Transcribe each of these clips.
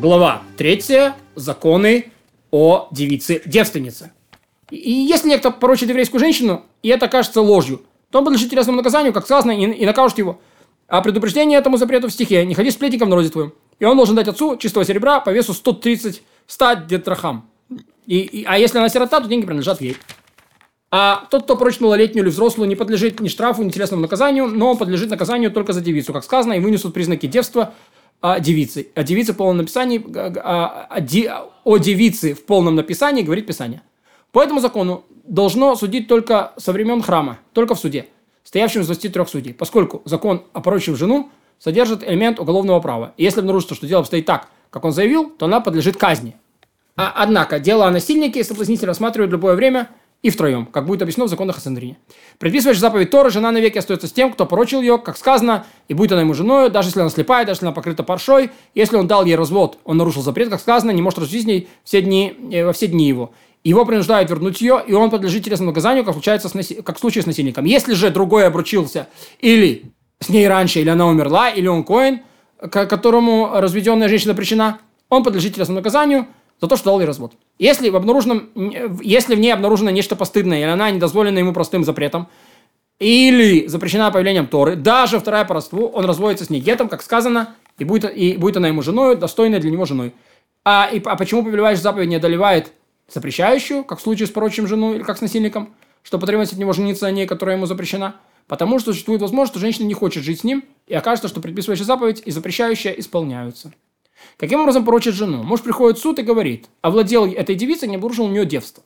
Глава 3. Законы о девице-девственнице. И если некто порочит еврейскую женщину, и это кажется ложью, то он подлежит телесному наказанию, как сказано, и, и накажут его. А предупреждение этому запрету в стихе «Не ходи сплетником в народе твоем». И он должен дать отцу чистого серебра по весу 130 100 детрахам. И, и, а если она сирота, то деньги принадлежат ей. А тот, кто порочит малолетнюю или взрослую, не подлежит ни штрафу, ни телесному наказанию, но он подлежит наказанию только за девицу, как сказано, и вынесут признаки девства а, девицы. А девице в полном написании, а, а, ди, о девице в полном написании говорит Писание. По этому закону должно судить только со времен храма, только в суде, стоявшем из 23 судей, поскольку закон, опорочив жену, содержит элемент уголовного права. И если обнаружится, что дело обстоит так, как он заявил, то она подлежит казни. А, однако, дело о насильнике соблазнитель рассматривает в любое время и втроем, как будет объяснено в законах о Сандрине. Предписываешь заповедь Торы, жена навеки остается с тем, кто порочил ее, как сказано, и будет она ему женой, даже если она слепая, даже если она покрыта паршой. Если он дал ей развод, он нарушил запрет, как сказано, не может развестись с ней все дни, э, во все дни его. Его принуждают вернуть ее, и он подлежит телесному наказанию, как, случается с наси... как в случае с насильником. Если же другой обручился, или с ней раньше, или она умерла, или он коин, к которому разведенная женщина причина, он подлежит телесному наказанию за то, что дал ей развод. Если в, обнаруженном, если в ней обнаружено нечто постыдное, или она недозволена ему простым запретом, или запрещена появлением Торы, даже вторая по родству, он разводится с ней гетом, как сказано, и будет, и будет она ему женой, достойной для него женой. А, и, а почему повелевающая заповедь не одолевает запрещающую, как в случае с порочим жену или как с насильником, что потребуется от него жениться на ней, которая ему запрещена? Потому что существует возможность, что женщина не хочет жить с ним, и окажется, что предписывающая заповедь и запрещающая исполняются. Каким образом порочит жену? Муж приходит в суд и говорит, овладел этой девицей, не обнаружил у нее девство.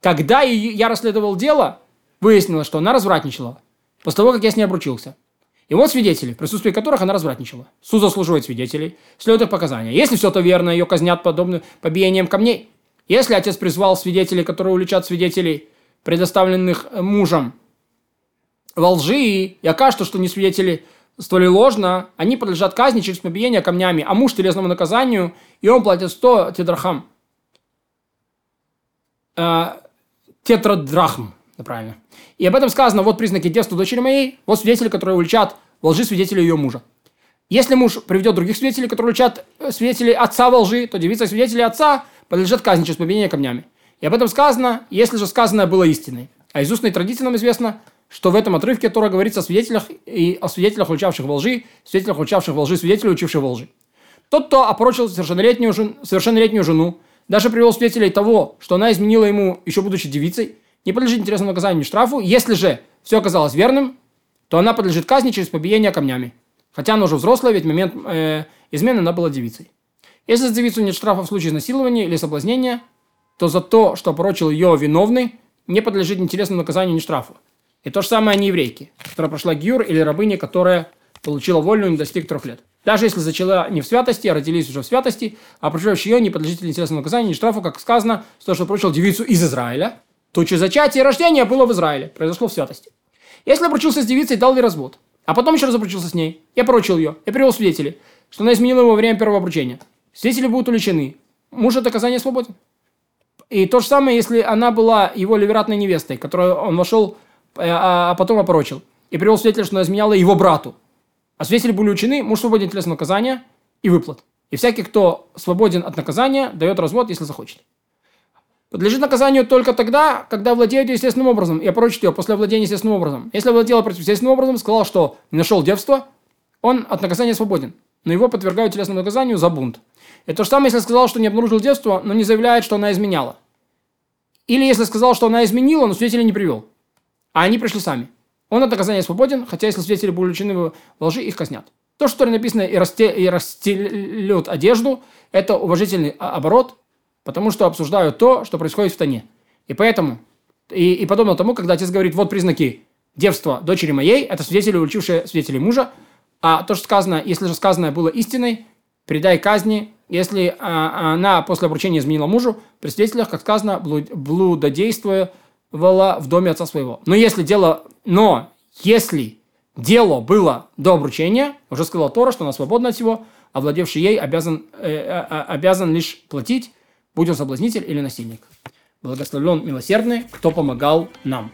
Когда я расследовал дело, выяснилось, что она развратничала после того, как я с ней обручился. И вот свидетели, в присутствии которых она развратничала. Суд заслуживает свидетелей, следует показания. Если все это верно, ее казнят подобным побиением камней. Если отец призвал свидетелей, которые уличат свидетелей, предоставленных мужем, во лжи, и окажется, что не свидетели столь ложно, они подлежат казни через побиение камнями, а муж телесному наказанию, и он платит 100 тедрахам. Э, тетрадрахм, правильно. И об этом сказано, вот признаки детства дочери моей, вот свидетели, которые уличат во лжи свидетелей ее мужа. Если муж приведет других свидетелей, которые уличат э, свидетелей отца во лжи, то девица свидетелей отца подлежит казни через побиение камнями. И об этом сказано, если же сказанное было истиной. А из устной традиции нам известно, что в этом отрывке Тора говорится о свидетелях и о свидетелях, уличавших во лжи, свидетелях, уличавших во лжи, свидетелей, учивших во лжи. Тот, кто опрочил совершеннолетнюю, жен, совершеннолетнюю жену, даже привел свидетелей того, что она изменила ему, еще будучи девицей, не подлежит интересному наказанию ни штрафу. Если же все оказалось верным, то она подлежит казни через побиение камнями. Хотя она уже взрослая, ведь в момент э, измены она была девицей. Если за девицу нет штрафа в случае изнасилования или соблазнения, то за то, что порочил ее виновный, не подлежит ни телесному наказанию, ни штрафу. И то же самое не еврейки, которая прошла гюр, или рабыня, которая получила вольную и не достиг трех лет. Даже если зачала не в святости, а родились уже в святости, а проживающий ее не подлежит ни телесному наказанию, ни штрафу, как сказано, того, что поручил девицу из Израиля, то че зачатие и рождение было в Израиле, произошло в святости. Если обручился с девицей, дал ей развод, а потом еще раз обручился с ней, я поручил ее, я привел свидетелей, что она изменила его время первого обручения. Свидетели будут уличены. Муж от оказания свободен. И то же самое, если она была его ливератной невестой, которую он вошел а, а потом опорочил. И привел свидетеля, что она изменяла его брату. А свидетели были учены, муж свободен от наказания и выплат. И всякий, кто свободен от наказания, дает развод, если захочет. Подлежит наказанию только тогда, когда владеет естественным образом и опорочит ее после владения естественным образом. Если владел естественным образом, сказал, что не нашел девство, он от наказания свободен. Но его подвергают телесному наказанию за бунт. И то же самое, если сказал, что не обнаружил девство, но не заявляет, что она изменяла. Или если сказал, что она изменила, но свидетеля не привел а они пришли сами. Он от наказания свободен, хотя если свидетели были увлечены в лжи, их казнят. То, что написано и, расте, и расстелют одежду, это уважительный оборот, потому что обсуждают то, что происходит в тане. И поэтому, и, и подобно тому, когда отец говорит, вот признаки девства дочери моей, это свидетели, уличившие свидетелей мужа, а то, что сказано, если же сказанное было истиной, передай казни, если а, она после обручения изменила мужу, при свидетелях, как сказано, блуд, блудодействуя, вала в доме отца своего. Но если дело, но если дело было до обручения, уже сказал Тора, что она свободна от всего, овладевший ей обязан, э, э, э, обязан лишь платить, будь он соблазнитель или насильник. Благословлен милосердный, кто помогал нам.